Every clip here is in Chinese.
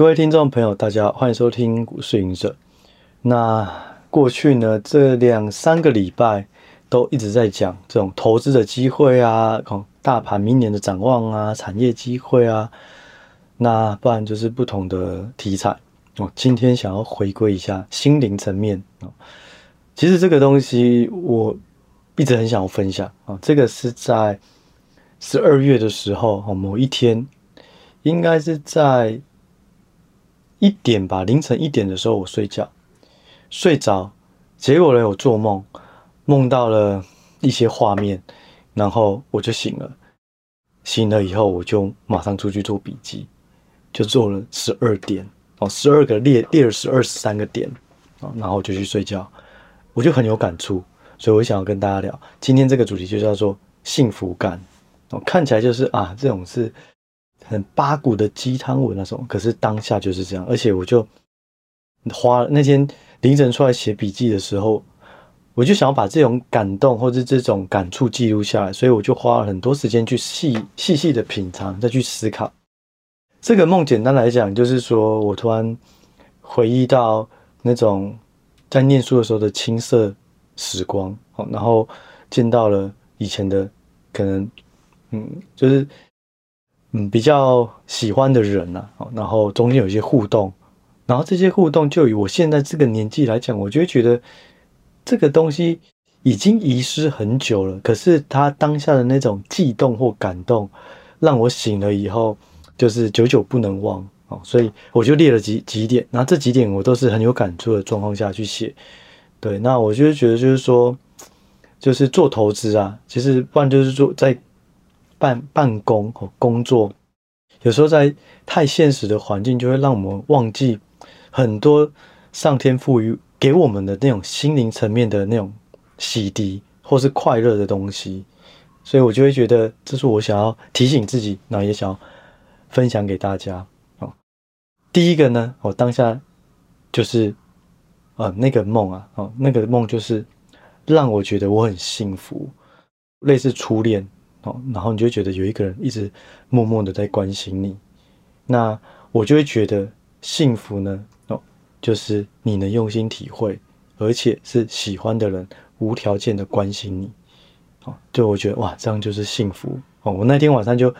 各位听众朋友，大家好，欢迎收听股市隐者。那过去呢，这两三个礼拜都一直在讲这种投资的机会啊，大盘明年的展望啊，产业机会啊，那不然就是不同的题材。哦，今天想要回归一下心灵层面啊。其实这个东西我一直很想要分享啊。这个是在十二月的时候，某一天应该是在。一点吧，凌晨一点的时候我睡觉，睡着，结果呢，我做梦，梦到了一些画面，然后我就醒了，醒了以后我就马上出去做笔记，就做了十二点哦，十二个列列了十二十三个点啊，然后就去睡觉，我就很有感触，所以我想要跟大家聊，今天这个主题就叫做幸福感。哦，看起来就是啊这种是。很八股的鸡汤文那种，可是当下就是这样，而且我就花那天凌晨出来写笔记的时候，我就想要把这种感动或者这种感触记录下来，所以我就花了很多时间去细细细的品尝，再去思考。这个梦简单来讲，就是说我突然回忆到那种在念书的时候的青涩时光，然后见到了以前的可能，嗯，就是。嗯，比较喜欢的人呐，然后中间有一些互动，然后这些互动就以我现在这个年纪来讲，我就会觉得这个东西已经遗失很久了。可是他当下的那种悸动或感动，让我醒了以后就是久久不能忘哦。所以我就列了几几点，然后这几点我都是很有感触的状况下去写。对，那我就觉得就是说，就是做投资啊，其实不然就是做在。办办公和工作，有时候在太现实的环境，就会让我们忘记很多上天赋予给我们的那种心灵层面的那种洗涤或是快乐的东西。所以我就会觉得，这是我想要提醒自己，然后也想要分享给大家。哦，第一个呢，我当下就是呃那个梦啊，哦那个梦就是让我觉得我很幸福，类似初恋。哦，然后你就觉得有一个人一直默默的在关心你，那我就会觉得幸福呢。哦，就是你能用心体会，而且是喜欢的人无条件的关心你。哦，就我觉得哇，这样就是幸福。哦，我那天晚上就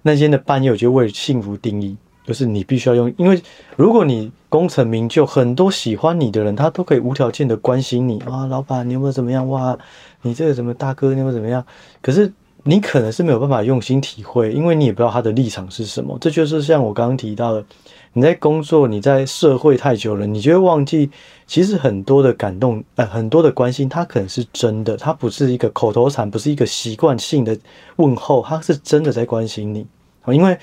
那天的半夜，我就为幸福定义，就是你必须要用，因为如果你功成名就，很多喜欢你的人他都可以无条件的关心你啊，老板你有没有怎么样？哇，你这个什么大哥你有没有怎么样？可是。你可能是没有办法用心体会，因为你也不知道他的立场是什么。这就是像我刚刚提到的，你在工作、你在社会太久了，你就会忘记，其实很多的感动，呃，很多的关心，它可能是真的，它不是一个口头禅，不是一个习惯性的问候，它是真的在关心你。因为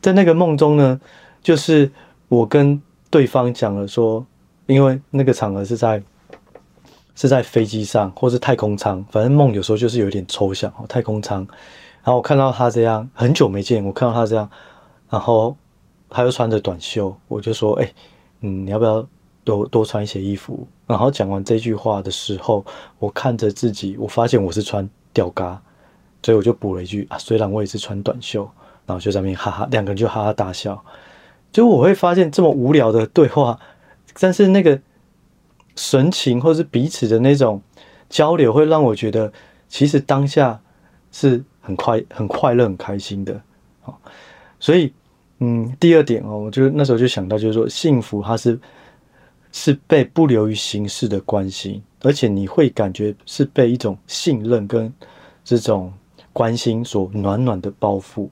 在那个梦中呢，就是我跟对方讲了说，因为那个场合是在。是在飞机上，或是太空舱，反正梦有时候就是有点抽象哦。太空舱，然后我看到他这样，很久没见，我看到他这样，然后他又穿着短袖，我就说：“哎，嗯，你要不要多多穿一些衣服？”然后讲完这句话的时候，我看着自己，我发现我是穿吊嘎，所以我就补了一句：“啊，虽然我也是穿短袖。”然后就在那边哈哈，两个人就哈哈大笑。就我会发现这么无聊的对话，但是那个。神情或是彼此的那种交流，会让我觉得其实当下是很快、很快乐、很开心的。好，所以嗯，第二点哦，我就那时候就想到，就是说幸福它是是被不流于形式的关心，而且你会感觉是被一种信任跟这种关心所暖暖的包覆。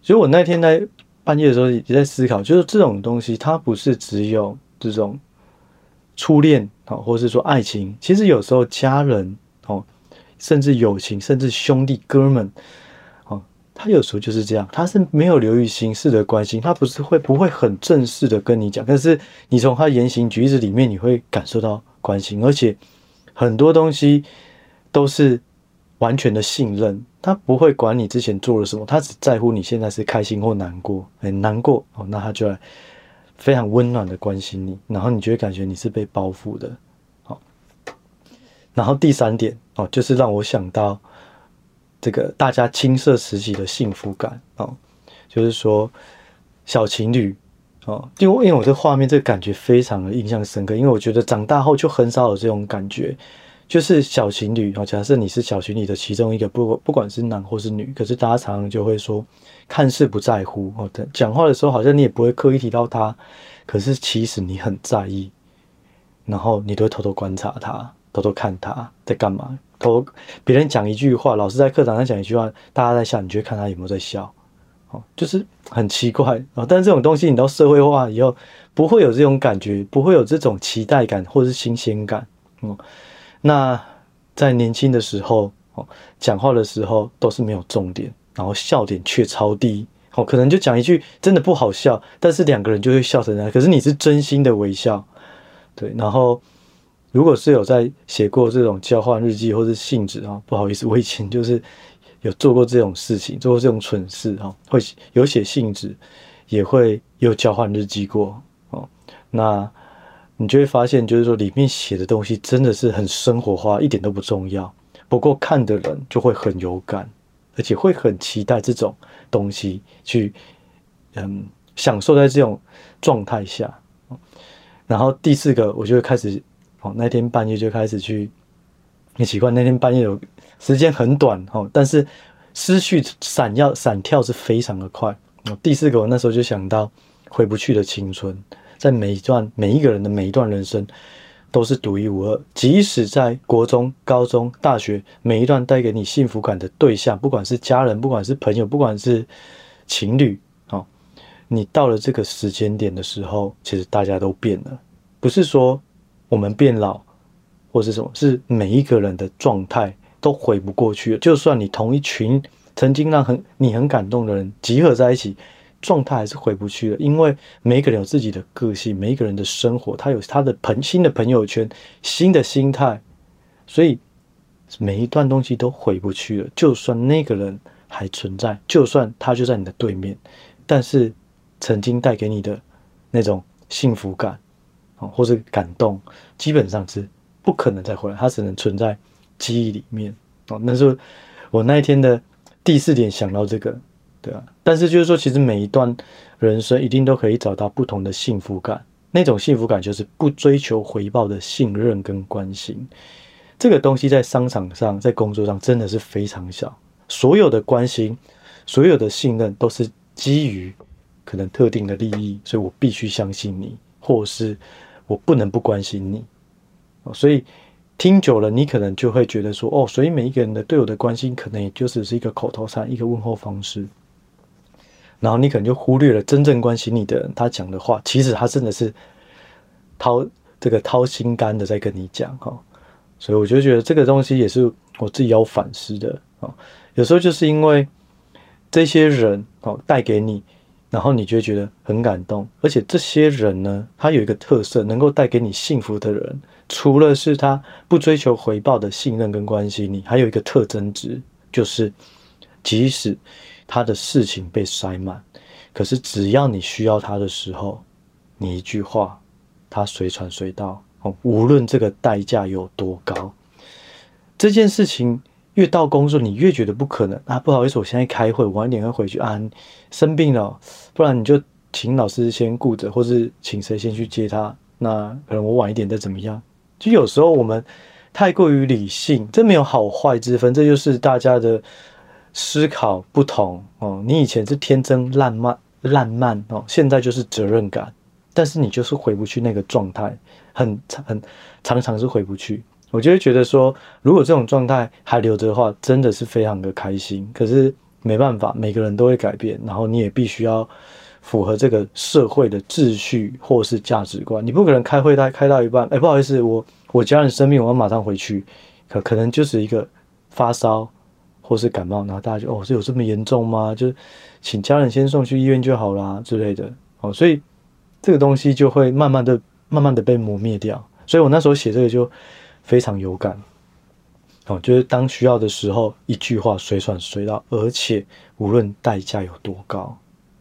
所以我那天在半夜的时候也在思考，就是这种东西它不是只有这种。初恋啊，或是说爱情，其实有时候家人哦，甚至友情，甚至兄弟哥们哦，他有时候就是这样，他是没有流于形式的关心，他不是会不会很正式的跟你讲，但是你从他言行举止里面，你会感受到关心，而且很多东西都是完全的信任，他不会管你之前做了什么，他只在乎你现在是开心或难过，很难过哦，那他就来。非常温暖的关心你，然后你就会感觉你是被包覆的，好。然后第三点哦，就是让我想到这个大家青涩时期的幸福感哦，就是说小情侣哦，就因为我这画面这个感觉非常的印象深刻，因为我觉得长大后就很少有这种感觉，就是小情侣哦，假设你是小情侣的其中一个，不不管是男或是女，可是大家常常就会说，看似不在乎哦，讲话的时候好像你也不会刻意提到他，可是其实你很在意，然后你都会偷偷观察他，偷偷看他在干嘛，偷别人讲一句话，老师在课堂上讲一句话，大家在笑，你就会看他有没有在笑。哦就是很奇怪啊，但这种东西你到社会化以后，不会有这种感觉，不会有这种期待感或者是新鲜感。嗯，那在年轻的时候，哦，讲话的时候都是没有重点，然后笑点却超低。哦，可能就讲一句真的不好笑，但是两个人就会笑成这样。可是你是真心的微笑，对。然后，如果是有在写过这种交换日记或是信纸啊，不好意思，我以前就是。有做过这种事情，做过这种蠢事哈，会有写信纸，也会有交换日记过哦。那你就会发现，就是说里面写的东西真的是很生活化，一点都不重要。不过看的人就会很有感，而且会很期待这种东西去，嗯，享受在这种状态下。然后第四个，我就会开始哦，那天半夜就开始去，很奇怪，那天半夜有。时间很短哦，但是思绪闪耀闪跳是非常的快。第四个，我那时候就想到回不去的青春，在每一段每一个人的每一段人生都是独一无二。即使在国中、高中、大学，每一段带给你幸福感的对象，不管是家人，不管是朋友，不管是情侣，哦，你到了这个时间点的时候，其实大家都变了。不是说我们变老，或是什么，是每一个人的状态。都回不过去了。就算你同一群曾经让很你很感动的人集合在一起，状态还是回不去了。因为每一个人有自己的个性，每一个人的生活，他有他的朋新的朋友圈，新的心态，所以每一段东西都回不去了。就算那个人还存在，就算他就在你的对面，但是曾经带给你的那种幸福感哦，或是感动，基本上是不可能再回来，它只能存在。记忆里面哦，那时候我那一天的第四点想到这个，对啊，但是就是说，其实每一段人生一定都可以找到不同的幸福感，那种幸福感就是不追求回报的信任跟关心。这个东西在商场上，在工作上真的是非常小。所有的关心，所有的信任，都是基于可能特定的利益，所以我必须相信你，或是我不能不关心你，所以。听久了，你可能就会觉得说，哦，所以每一个人的对我的关心，可能也就只是一个口头禅，一个问候方式。然后你可能就忽略了真正关心你的人，他讲的话，其实他真的是掏这个掏心肝的在跟你讲哈。所以我就觉得这个东西也是我自己要反思的啊。有时候就是因为这些人哦带给你，然后你就觉得很感动，而且这些人呢，他有一个特色，能够带给你幸福的人。除了是他不追求回报的信任跟关系，你还有一个特征值，就是即使他的事情被塞满，可是只要你需要他的时候，你一句话，他随传随到哦，无论这个代价有多高，这件事情越到工作，你越觉得不可能啊！不好意思，我现在开会，晚一点会回去啊。生病了，不然你就请老师先顾着，或是请谁先去接他。那可能我晚一点再怎么样。就有时候我们太过于理性，这没有好坏之分，这就是大家的思考不同哦。你以前是天真烂漫烂漫哦，现在就是责任感，但是你就是回不去那个状态，很很常常是回不去。我就会觉得说，如果这种状态还留着的话，真的是非常的开心。可是没办法，每个人都会改变，然后你也必须要。符合这个社会的秩序或是价值观，你不可能开会，他开到一半，哎，不好意思，我我家人生病，我要马上回去，可可能就是一个发烧或是感冒，然后大家就哦，是有这么严重吗？就请家人先送去医院就好啦之类的，哦，所以这个东西就会慢慢的、慢慢的被磨灭掉。所以我那时候写这个就非常有感，哦，就是当需要的时候，一句话随传随到，而且无论代价有多高，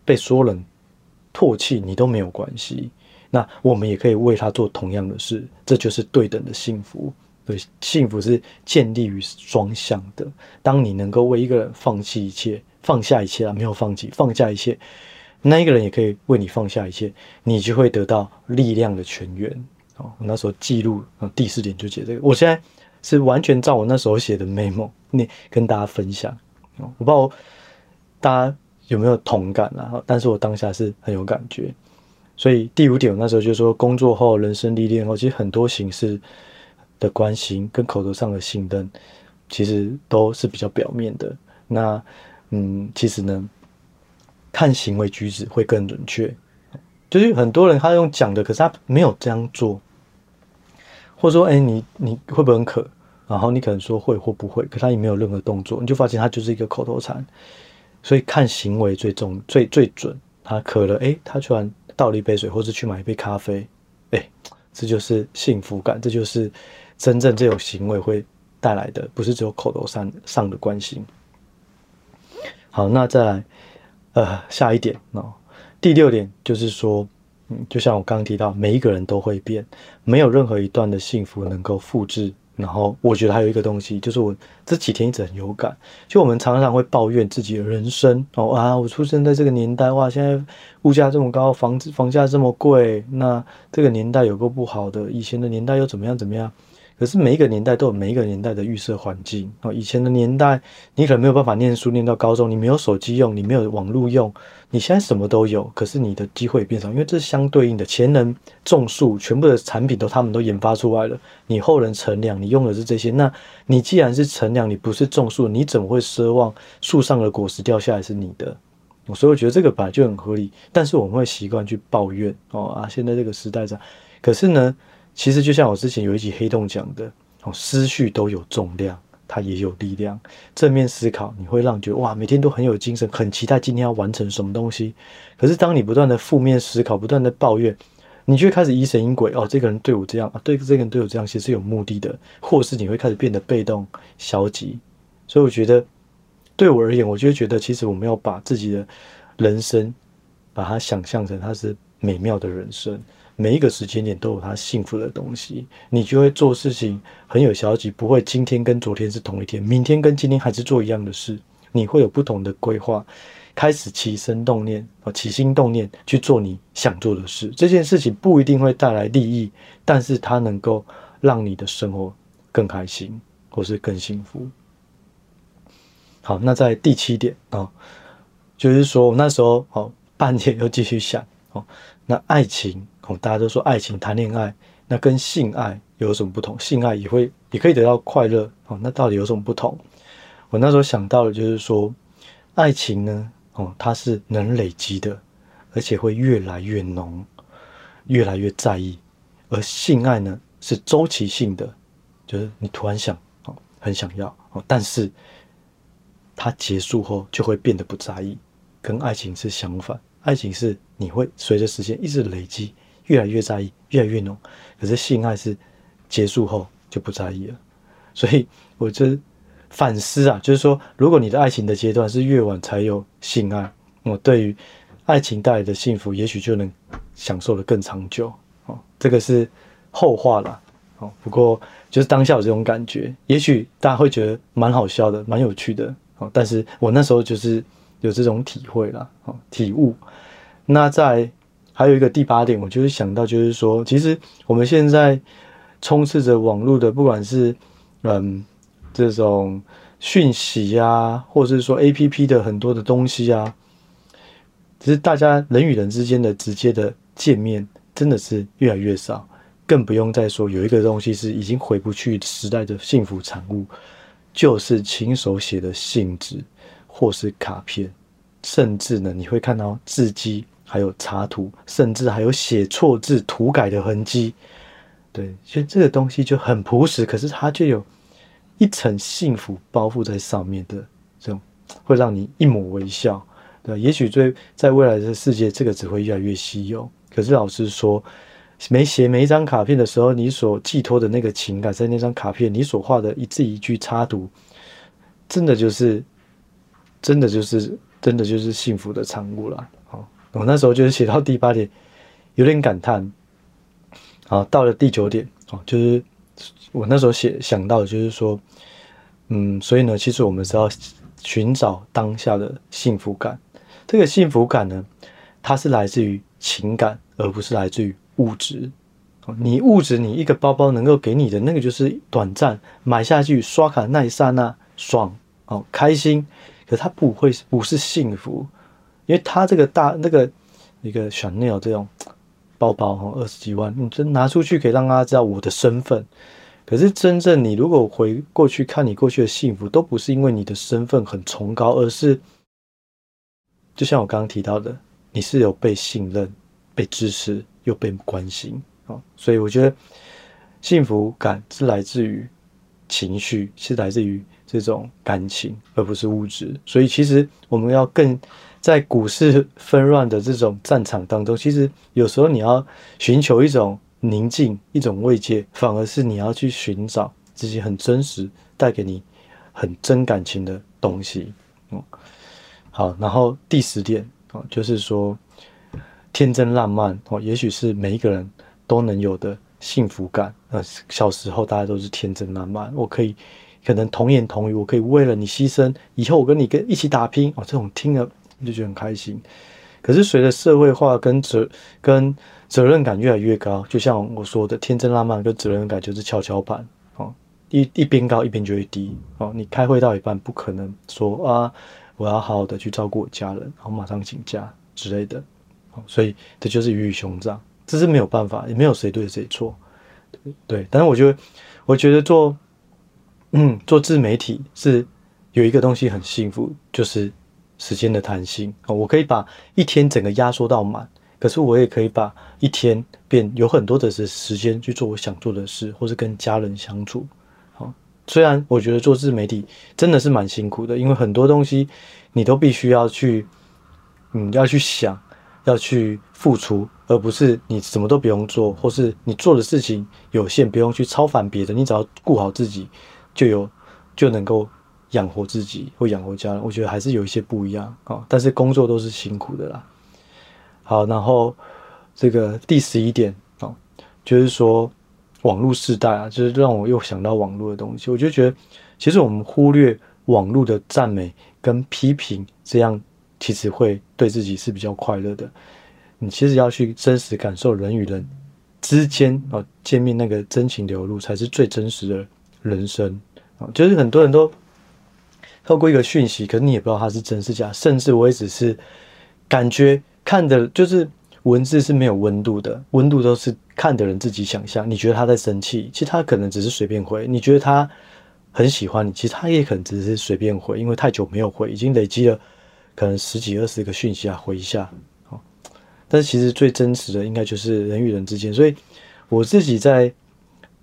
被所有人。唾弃你都没有关系，那我们也可以为他做同样的事，这就是对等的幸福。对，幸福是建立于双向的。当你能够为一个人放弃一切，放下一切啊，没有放弃，放下一切，那一个人也可以为你放下一切，你就会得到力量的泉源。哦，我那时候记录啊，第四点就写这个。我现在是完全照我那时候写的 memo，你跟大家分享。哦我不知道大家有没有同感啊？但是我当下是很有感觉。所以第五点，我那时候就说，工作后、人生历练后，其实很多形式的关心跟口头上的信任，其实都是比较表面的。那，嗯，其实呢，看行为举止会更准确。就是很多人他用讲的，可是他没有这样做，或者说，哎，你你会不会很渴？然后你可能说会或不会，可他也没有任何动作，你就发现他就是一个口头禅。所以看行为最重、最最准。他渴了，哎，他突然倒了一杯水，或者去买一杯咖啡，哎，这就是幸福感，这就是真正这种行为会带来的，不是只有口头上上的关心。好，那再来，呃，下一点哦。第六点就是说，嗯，就像我刚刚提到，每一个人都会变，没有任何一段的幸福能够复制。然后我觉得还有一个东西，就是我这几天一直很有感，就我们常常会抱怨自己的人生哦啊，我出生在这个年代哇，现在物价这么高，房子房价这么贵，那这个年代有个不好的，以前的年代又怎么样怎么样。可是每一个年代都有每一个年代的预设环境哦。以前的年代，你可能没有办法念书念到高中，你没有手机用，你没有网络用。你现在什么都有，可是你的机会变少，因为这是相对应的。前人种树，全部的产品都他们都研发出来了。你后人乘凉，你用的是这些。那你既然是乘凉，你不是种树，你怎么会奢望树上的果实掉下来是你的？所以我觉得这个本来就很合理。但是我们会习惯去抱怨哦啊，现在这个时代这样。可是呢？其实就像我之前有一集黑洞讲的，哦，思绪都有重量，它也有力量。正面思考，你会让你觉得哇，每天都很有精神，很期待今天要完成什么东西。可是当你不断的负面思考，不断的抱怨，你就会开始疑神疑鬼。哦，这个人对我这样啊，对这个人对我这样，其实是有目的的，或是你会开始变得被动、消极。所以我觉得，对我而言，我就会觉得，其实我们要把自己的人生，把它想象成它是美妙的人生。每一个时间点都有他幸福的东西，你就会做事情很有消极，不会今天跟昨天是同一天，明天跟今天还是做一样的事，你会有不同的规划，开始起心动念啊，起心动念去做你想做的事。这件事情不一定会带来利益，但是它能够让你的生活更开心，或是更幸福。好，那在第七点啊，就是说那时候哦，半夜又继续想哦，那爱情。哦，大家都说爱情谈恋爱，那跟性爱有什么不同？性爱也会也可以得到快乐哦，那到底有什么不同？我那时候想到的就是说，爱情呢，哦，它是能累积的，而且会越来越浓，越来越在意；而性爱呢，是周期性的，就是你突然想哦，很想要哦，但是它结束后就会变得不在意，跟爱情是相反。爱情是你会随着时间一直累积。越来越在意，越来越浓。可是性爱是结束后就不在意了，所以我就反思啊，就是说，如果你的爱情的阶段是越晚才有性爱，我对于爱情带来的幸福，也许就能享受得更长久。哦，这个是后话了。哦，不过就是当下有这种感觉，也许大家会觉得蛮好笑的，蛮有趣的。哦，但是我那时候就是有这种体会了，哦，体悟。那在。还有一个第八点，我就是想到，就是说，其实我们现在充斥着网络的，不管是嗯这种讯息啊，或者是说 APP 的很多的东西啊，其实大家人与人之间的直接的见面，真的是越来越少，更不用再说有一个东西是已经回不去时代的幸福产物，就是亲手写的信纸或是卡片，甚至呢，你会看到字迹。还有插图，甚至还有写错字、涂改的痕迹。对，所以这个东西就很朴实，可是它就有一层幸福包覆在上面的，这种会让你一抹微笑。对，也许在在未来的世界，这个只会越来越稀有。可是老实说，没写每一张卡片的时候，你所寄托的那个情感，在那张卡片你所画的一字一句插图，真的就是，真的就是，真的就是幸福的产物了。我那时候就是写到第八点，有点感叹。好，到了第九点，哦，就是我那时候写想到的，就是说，嗯，所以呢，其实我们是要寻找当下的幸福感。这个幸福感呢，它是来自于情感，而不是来自于物质。你物质，你一个包包能够给你的那个就是短暂，买下去刷卡那一刹那爽哦，开心，可它不会不是幸福，因为它这个大那个一个 Chanel 这种包包哈，二十几万，你真拿出去可以让大家知道我的身份。可是真正你如果回过去看你过去的幸福，都不是因为你的身份很崇高，而是就像我刚刚提到的，你是有被信任、被支持又被关心。啊，所以我觉得幸福感是来自于情绪，是来自于这种感情，而不是物质。所以其实我们要更在股市纷乱的这种战场当中，其实有时候你要寻求一种宁静、一种慰藉，反而是你要去寻找自己很真实、带给你很真感情的东西。嗯，好，然后第十点哦，就是说天真浪漫哦，也许是每一个人。都能有的幸福感。呃，小时候大家都是天真烂漫，我可以可能童言童语，我可以为了你牺牲，以后我跟你跟一起打拼哦，这种听了你就觉得很开心。可是随着社会化跟责跟责任感越来越高，就像我说的，天真浪漫跟责任感就是跷跷板哦，一一边高一边就会低哦。你开会到一半，不可能说啊，我要好好的去照顾我家人，然后马上请假之类的。哦所以这就是鱼与熊掌。这是没有办法，也没有谁对谁错，对。但是我觉得，我觉得做，嗯，做自媒体是有一个东西很幸福，就是时间的弹性啊。我可以把一天整个压缩到满，可是我也可以把一天变有很多的时时间去做我想做的事，或是跟家人相处。好，虽然我觉得做自媒体真的是蛮辛苦的，因为很多东西你都必须要去，嗯，要去想。要去付出，而不是你什么都不用做，或是你做的事情有限，不用去超凡别的，你只要顾好自己，就有就能够养活自己或养活家人。我觉得还是有一些不一样啊，但是工作都是辛苦的啦。好，然后这个第十一点啊，就是说网络时代啊，就是让我又想到网络的东西。我就觉得，其实我们忽略网络的赞美跟批评，这样。其实会对自己是比较快乐的。你其实要去真实感受人与人之间啊见面那个真情流露，才是最真实的人生啊。就是很多人都透过一个讯息，可是你也不知道它是真是假。甚至我也只是感觉看的，就是文字是没有温度的，温度都是看的人自己想象。你觉得他在生气，其实他可能只是随便回；你觉得他很喜欢你，其实他也可能只是随便回，因为太久没有回，已经累积了。可能十几二十个讯息啊，回一下，哦，但是其实最真实的应该就是人与人之间。所以我自己在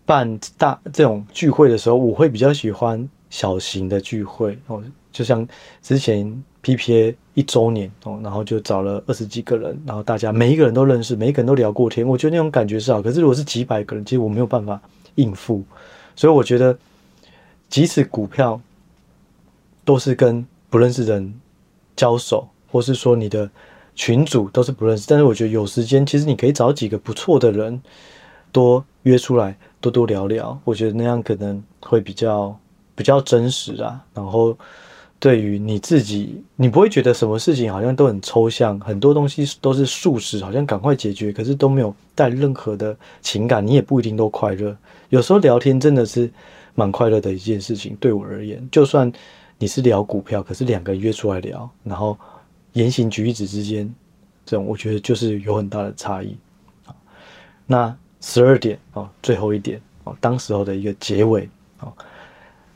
办大这种聚会的时候，我会比较喜欢小型的聚会哦，就像之前 PPA 一周年哦，然后就找了二十几个人，然后大家每一个人都认识，每一个人都聊过天，我觉得那种感觉是好。可是如果是几百个人，其实我没有办法应付，所以我觉得即使股票都是跟不认识人。交手，或是说你的群主都是不认识，但是我觉得有时间，其实你可以找几个不错的人，多约出来，多多聊聊。我觉得那样可能会比较比较真实啊。然后对于你自己，你不会觉得什么事情好像都很抽象，很多东西都是速食，好像赶快解决，可是都没有带任何的情感，你也不一定都快乐。有时候聊天真的是蛮快乐的一件事情，对我而言，就算。你是聊股票，可是两个人约出来聊，然后言行举止之间，这种我觉得就是有很大的差异。那十二点哦，最后一点哦，当时候的一个结尾哦，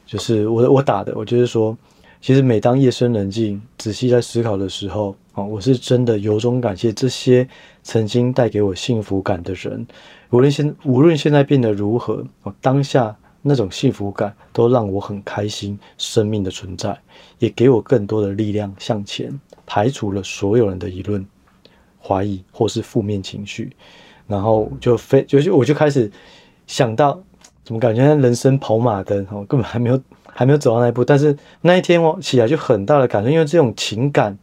就是我我打的，我就是说，其实每当夜深人静、仔细在思考的时候啊，我是真的由衷感谢这些曾经带给我幸福感的人，无论现无论现在变得如何，哦，当下。那种幸福感都让我很开心，生命的存在也给我更多的力量向前，排除了所有人的议论、怀疑或是负面情绪，然后就非就是我就开始想到，怎么感觉人生跑马灯哦，根本还没有还没有走到那一步，但是那一天我起来就很大的感受，因为这种情感，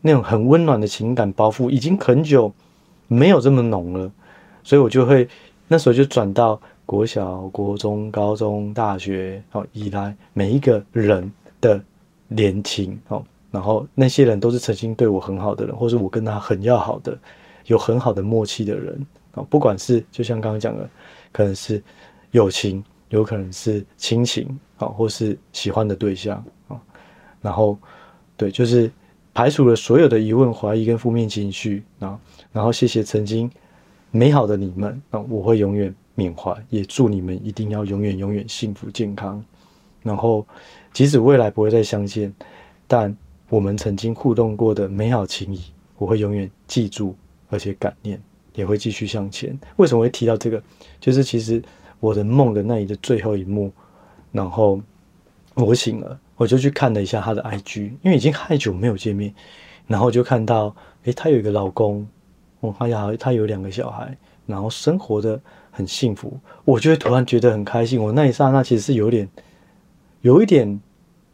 那种很温暖的情感包袱已经很久没有这么浓了，所以我就会那时候就转到。国小、国中、高中、大学，哦，以来每一个人的年轻，哦，然后那些人都是曾经对我很好的人，或是我跟他很要好的，有很好的默契的人啊，不管是就像刚刚讲的，可能是友情，有可能是亲情啊，或是喜欢的对象啊，然后对，就是排除了所有的疑问、怀疑跟负面情绪啊，然后谢谢曾经美好的你们啊，我会永远缅怀，也祝你们一定要永远永远幸福健康，然后即使未来不会再相见，但我们曾经互动过的美好情谊，我会永远记住，而且感念，也会继续向前。为什么会提到这个？就是其实我的梦的那里的最后一幕，然后我醒了，我就去看了一下他的 IG，因为已经太久没有见面，然后就看到，诶，他有一个老公，哦，他有他有两个小孩，然后生活的很幸福，我就会突然觉得很开心。我那一刹那其实是有点，有一点。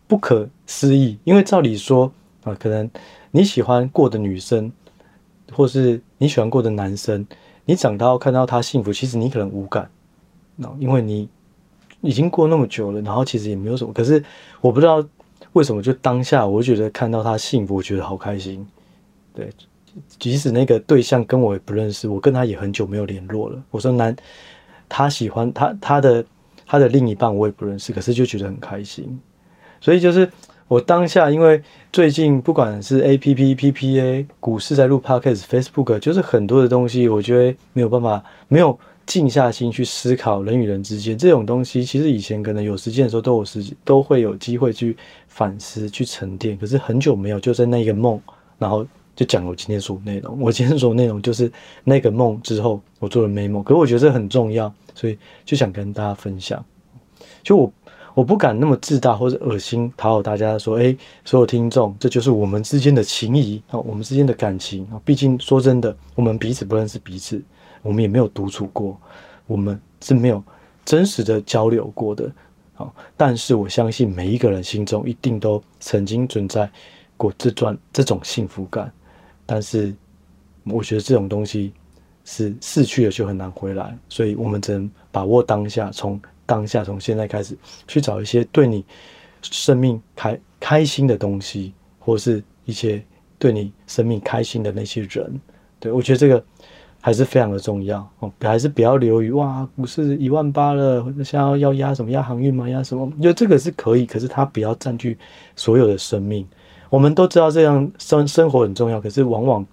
不可思议，因为照理说啊，可能你喜欢过的女生，或是你喜欢过的男生，你长大后看到他幸福，其实你可能无感，那因为你已经过那么久了，然后其实也没有什么。可是我不知道为什么，就当下我觉得看到他幸福，我觉得好开心。对，即使那个对象跟我也不认识，我跟他也很久没有联络了。我说男，他喜欢他他的他的另一半我也不认识，可是就觉得很开心。所以就是我当下，因为最近不管是 A P P P P A 股市在录 Podcast Facebook，就是很多的东西，我觉得没有办法，没有静下心去思考人与人之间这种东西。其实以前可能有时间的时候都有时，都会有机会去反思、去沉淀。可是很久没有，就在那个梦，然后就讲我今天说的内容。我今天说的内容就是那个梦之后我做了美梦可是我觉得这很重要，所以就想跟大家分享。就我。我不敢那么自大或者恶心讨好大家，说，诶，所有听众，这就是我们之间的情谊啊，我们之间的感情啊。毕竟说真的，我们彼此不认识彼此，我们也没有独处过，我们是没有真实的交流过的。好，但是我相信每一个人心中一定都曾经存在过这段这种幸福感。但是我觉得这种东西是逝去了就很难回来，所以我们只能把握当下，从。当下，从现在开始去找一些对你生命开开心的东西，或是一些对你生命开心的那些人。对，我觉得这个还是非常的重要哦，还是不要流于哇，股市一万八了，想要要压什么压航运吗？压什么？我觉得这个是可以，可是它不要占据所有的生命。我们都知道这样生生活很重要，可是往往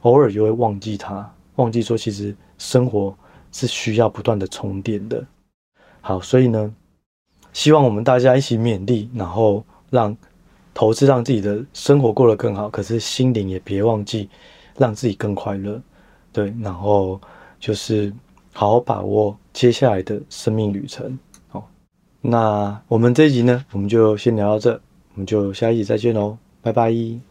偶尔就会忘记它，忘记说其实生活是需要不断的充电的。好，所以呢，希望我们大家一起勉励，然后让投资让自己的生活过得更好。可是心灵也别忘记让自己更快乐，对。然后就是好好把握接下来的生命旅程。好，那我们这一集呢，我们就先聊到这，我们就下一集再见喽，拜拜。